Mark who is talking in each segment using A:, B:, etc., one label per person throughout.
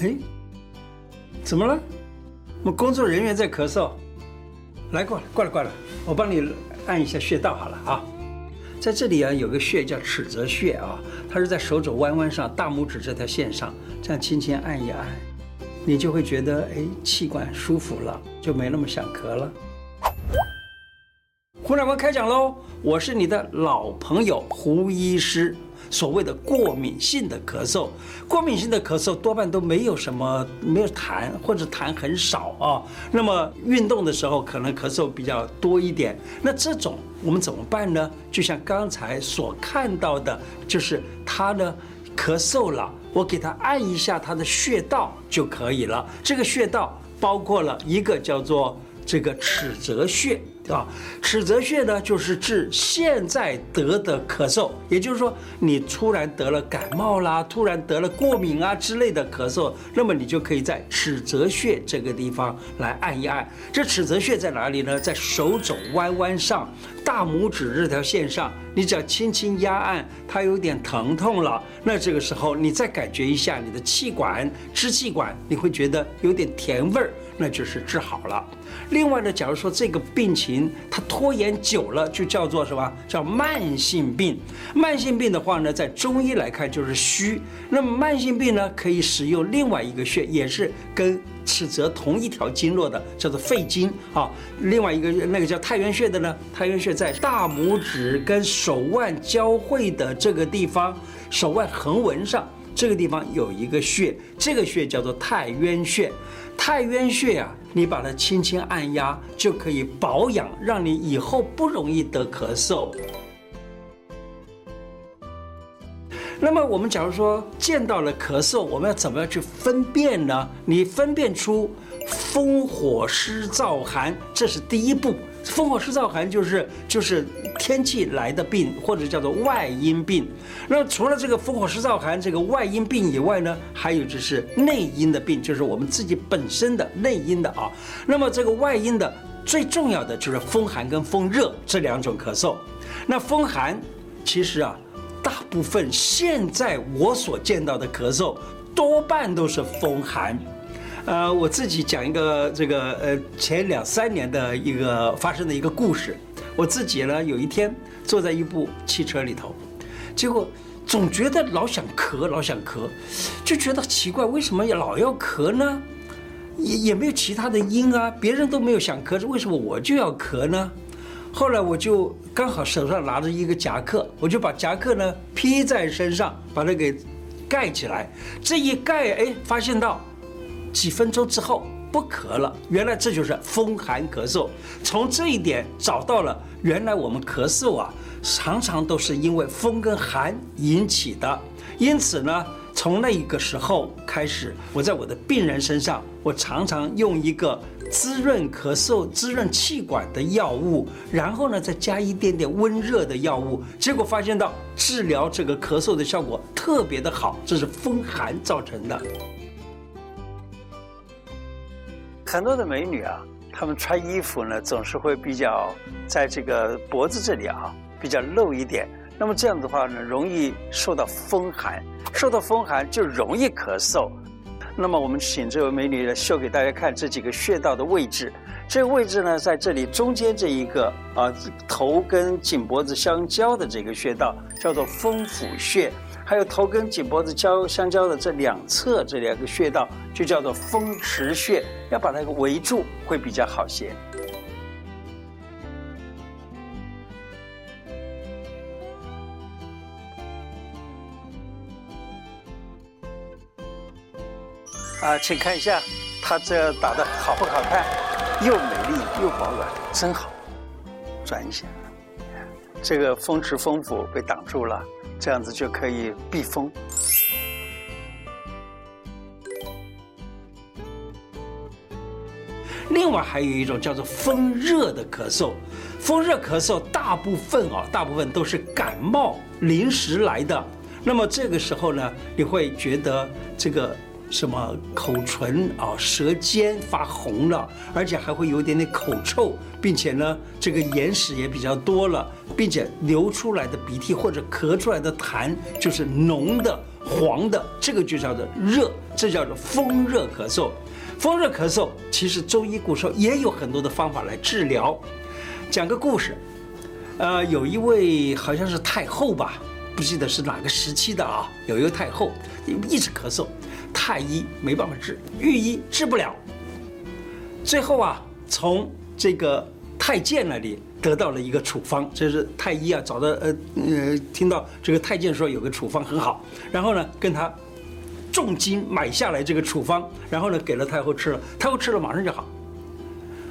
A: 哎，怎么了？我们工作人员在咳嗽。来，过来，过来，过来，我帮你按一下穴道好了啊。在这里啊，有个穴叫尺泽穴啊，它是在手肘弯弯上，大拇指这条线上，这样轻轻按一按，你就会觉得哎，气管舒服了，就没那么想咳了。胡乃文开讲喽！我是你的老朋友胡医师。所谓的过敏性的咳嗽，过敏性的咳嗽多半都没有什么，没有痰或者痰很少啊。那么运动的时候可能咳嗽比较多一点。那这种我们怎么办呢？就像刚才所看到的，就是他呢咳嗽了，我给他按一下他的穴道就可以了。这个穴道包括了一个叫做这个尺泽穴。啊，尺泽穴呢，就是治现在得的咳嗽，也就是说，你突然得了感冒啦，突然得了过敏啊之类的咳嗽，那么你就可以在尺泽穴这个地方来按一按。这尺泽穴在哪里呢？在手肘弯弯上，大拇指这条线上，你只要轻轻压按，它有点疼痛了，那这个时候你再感觉一下你的气管、支气管，你会觉得有点甜味儿。那就是治好了。另外呢，假如说这个病情它拖延久了，就叫做什么？叫慢性病。慢性病的话呢，在中医来看就是虚。那么慢性病呢，可以使用另外一个穴，也是跟尺泽同一条经络的，叫做肺经啊。另外一个那个叫太原穴的呢，太原穴在大拇指跟手腕交汇的这个地方，手腕横纹上这个地方有一个穴，这个穴叫做太渊穴。太渊穴啊，你把它轻轻按压，就可以保养，让你以后不容易得咳嗽。那么我们假如说见到了咳嗽，我们要怎么样去分辨呢？你分辨出风火湿燥寒，这是第一步。风火湿燥寒就是就是天气来的病，或者叫做外因病。那除了这个风火湿燥寒这个外因病以外呢，还有就是内因的病，就是我们自己本身的内因的啊。那么这个外因的最重要的就是风寒跟风热这两种咳嗽。那风寒其实啊，大部分现在我所见到的咳嗽多半都是风寒。呃，我自己讲一个这个呃前两三年的一个发生的一个故事。我自己呢，有一天坐在一部汽车里头，结果总觉得老想咳，老想咳，就觉得奇怪，为什么要老要咳呢？也也没有其他的因啊，别人都没有想咳，为什么我就要咳呢？后来我就刚好手上拿着一个夹克，我就把夹克呢披在身上，把它给盖起来。这一盖，哎，发现到。几分钟之后不咳了，原来这就是风寒咳嗽。从这一点找到了，原来我们咳嗽啊，常常都是因为风跟寒引起的。因此呢，从那一个时候开始，我在我的病人身上，我常常用一个滋润咳嗽、滋润气管的药物，然后呢，再加一点点温热的药物，结果发现到治疗这个咳嗽的效果特别的好。这是风寒造成的。很多的美女啊，她们穿衣服呢，总是会比较在这个脖子这里啊，比较露一点。那么这样的话呢，容易受到风寒，受到风寒就容易咳嗽。那么我们请这位美女来秀给大家看这几个穴道的位置。这个位置呢，在这里中间这一个啊，头跟颈脖子相交的这个穴道叫做风府穴。还有头跟颈脖子交相交的这两侧这两个穴道，就叫做风池穴，要把它给围住会比较好些。啊，请看一下，他这打的好不好看？又美丽又保暖，真好。转一下，这个风池风府被挡住了。这样子就可以避风。另外还有一种叫做风热的咳嗽，风热咳嗽大部分啊，大部分都是感冒临时来的。那么这个时候呢，你会觉得这个。什么口唇啊、舌尖发红了，而且还会有点点口臭，并且呢，这个眼屎也比较多了，并且流出来的鼻涕或者咳出来的痰就是浓的、黄的，这个就叫做热，这叫做风热咳嗽。风热咳嗽其实中医古时候也有很多的方法来治疗。讲个故事，呃，有一位好像是太后吧，不记得是哪个时期的啊，有一个太后一直咳嗽，太医没办法治，御医治不了，最后啊，从这个太监那里得到了一个处方，这是太医啊找到呃呃，听到这个太监说有个处方很好，然后呢跟他。重金买下来这个处方，然后呢给了太后吃了，太后吃了马上就好。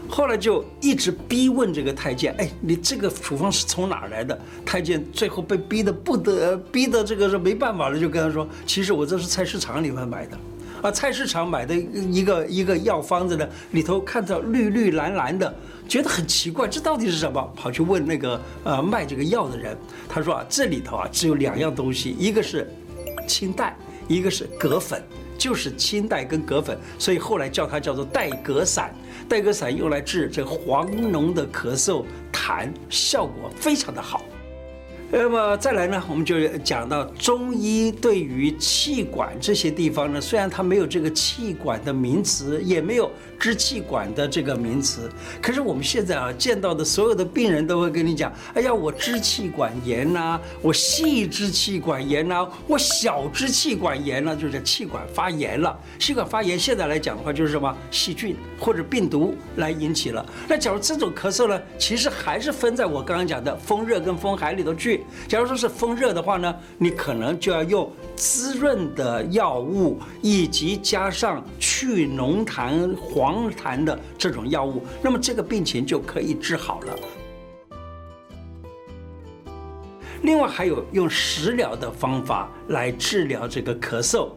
A: 后来就一直逼问这个太监，哎，你这个处方是从哪儿来的？太监最后被逼得不得，逼得这个是没办法了，就跟他说，其实我这是菜市场里面买的，啊，菜市场买的一个一个药方子呢，里头看到绿绿蓝蓝的，觉得很奇怪，这到底是什么？跑去问那个呃卖这个药的人，他说啊，这里头啊只有两样东西，一个是青黛。一个是葛粉，就是青黛跟葛粉，所以后来叫它叫做黛葛散。黛葛散用来治这黄脓的咳嗽痰，效果非常的好。那么再来呢，我们就讲到中医对于气管这些地方呢，虽然它没有这个气管的名词，也没有支气管的这个名词，可是我们现在啊见到的所有的病人都会跟你讲，哎呀，我支气管炎呐，我细支气管炎呐，我小支气管炎呢，就是气管发炎了。气管发炎现在来讲的话，就是什么细菌或者病毒来引起了。那假如这种咳嗽呢，其实还是分在我刚刚讲的风热跟风寒里头去。假如说是风热的话呢，你可能就要用滋润的药物，以及加上去脓痰、黄痰的这种药物，那么这个病情就可以治好了。另外还有用食疗的方法来治疗这个咳嗽。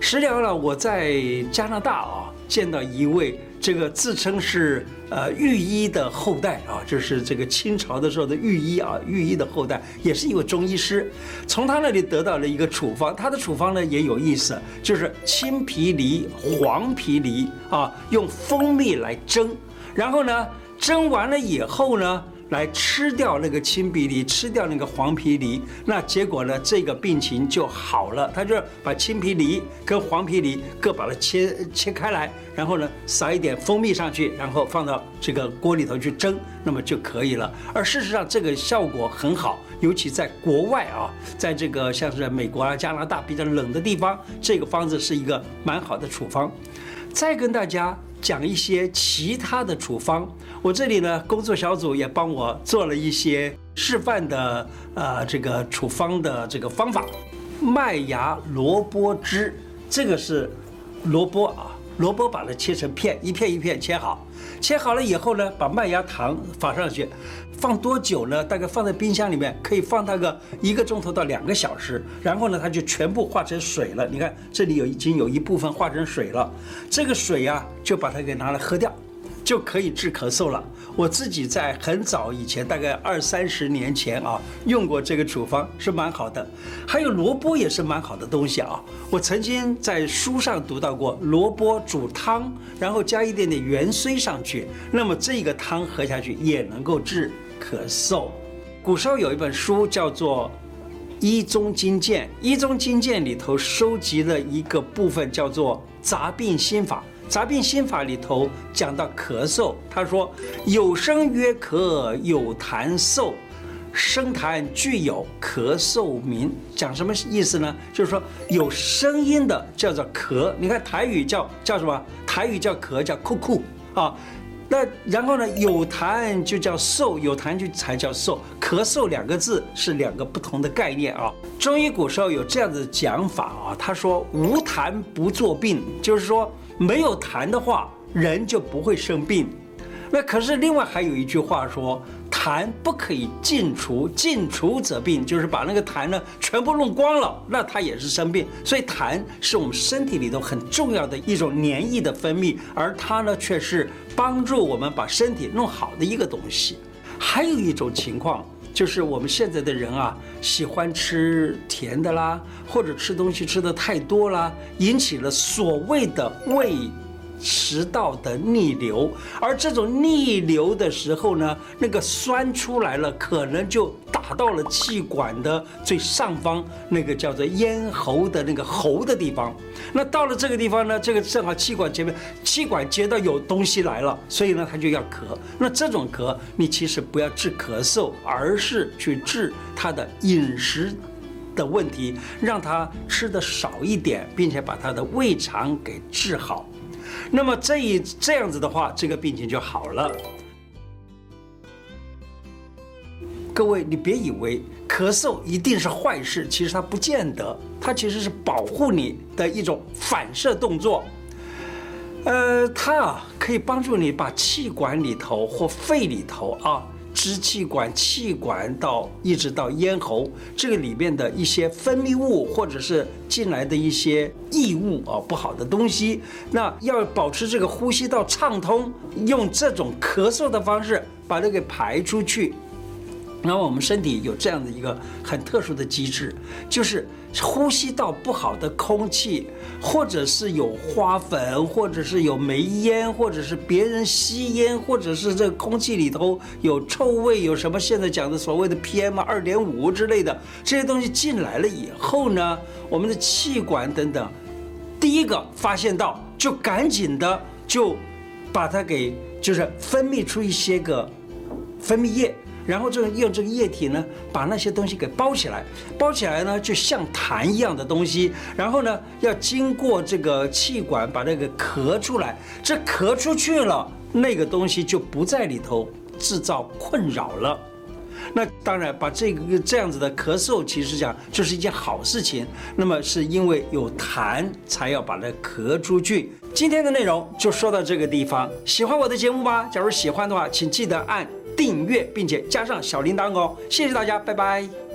A: 食疗呢，我在加拿大啊见到一位。这个自称是呃御医的后代啊，就是这个清朝的时候的御医啊，御医的后代，也是一位中医师。从他那里得到了一个处方，他的处方呢也有意思，就是青皮梨、黄皮梨啊，用蜂蜜来蒸，然后呢蒸完了以后呢。来吃掉那个青皮梨，吃掉那个黄皮梨，那结果呢，这个病情就好了。他就把青皮梨跟黄皮梨各把它切切开来，然后呢撒一点蜂蜜上去，然后放到这个锅里头去蒸，那么就可以了。而事实上，这个效果很好，尤其在国外啊，在这个像是美国啊、加拿大比较冷的地方，这个方子是一个蛮好的处方。再跟大家。讲一些其他的处方，我这里呢，工作小组也帮我做了一些示范的呃这个处方的这个方法。麦芽萝卜汁，这个是萝卜啊，萝卜把它切成片，一片一片切好，切好了以后呢，把麦芽糖放上去。放多久呢？大概放在冰箱里面，可以放它个一个钟头到两个小时。然后呢，它就全部化成水了。你看，这里有已经有一部分化成水了。这个水呀，就把它给拿来喝掉，就可以治咳嗽了。我自己在很早以前，大概二三十年前啊，用过这个处方，是蛮好的。还有萝卜也是蛮好的东西啊。我曾经在书上读到过，萝卜煮汤，然后加一点点芫荽上去，那么这个汤喝下去也能够治。咳嗽，古时候有一本书叫做《医宗经鉴》，《医宗经鉴》里头收集了一个部分叫做《杂病心法》。《杂病心法》里头讲到咳嗽，他说：“有声曰咳，有痰嗽，声痰俱有，咳嗽名。”讲什么意思呢？就是说有声音的叫做咳。你看台语叫叫什么？台语叫咳，叫哭哭啊。那然后呢？有痰就叫嗽，有痰就才叫嗽。咳嗽两个字是两个不同的概念啊。中医古时候有这样子讲法啊，他说无痰不作病，就是说没有痰的话，人就不会生病。那可是另外还有一句话说。痰不可以尽除，尽除则病，就是把那个痰呢全部弄光了，那它也是生病。所以痰是我们身体里头很重要的一种黏液的分泌，而它呢却是帮助我们把身体弄好的一个东西。还有一种情况就是我们现在的人啊，喜欢吃甜的啦，或者吃东西吃的太多啦，引起了所谓的胃。食道的逆流，而这种逆流的时候呢，那个酸出来了，可能就到了气管的最上方，那个叫做咽喉的那个喉的地方。那到了这个地方呢，这个正好气管前面，气管接到有东西来了，所以呢，它就要咳。那这种咳，你其实不要治咳嗽，而是去治它的饮食的问题，让他吃的少一点，并且把他的胃肠给治好。那么这一这样子的话，这个病情就好了。各位，你别以为咳嗽一定是坏事，其实它不见得，它其实是保护你的一种反射动作。呃，它啊可以帮助你把气管里头或肺里头啊。支气管、气管到一直到咽喉，这个里面的一些分泌物或者是进来的一些异物啊，不好的东西，那要保持这个呼吸道畅通，用这种咳嗽的方式把它给排出去。那么我们身体有这样的一个很特殊的机制，就是。呼吸道不好的空气，或者是有花粉，或者是有煤烟，或者是别人吸烟，或者是这空气里头有臭味，有什么现在讲的所谓的 PM 二点五之类的这些东西进来了以后呢，我们的气管等等，第一个发现到就赶紧的就把它给就是分泌出一些个分泌液。然后就用这个液体呢，把那些东西给包起来，包起来呢，就像痰一样的东西。然后呢，要经过这个气管把那个咳出来，这咳出去了，那个东西就不在里头制造困扰了。那当然，把这个这样子的咳嗽，其实讲就是一件好事情。那么是因为有痰，才要把它咳出去。今天的内容就说到这个地方。喜欢我的节目吗？假如喜欢的话，请记得按。订阅并且加上小铃铛哦，谢谢大家，拜拜。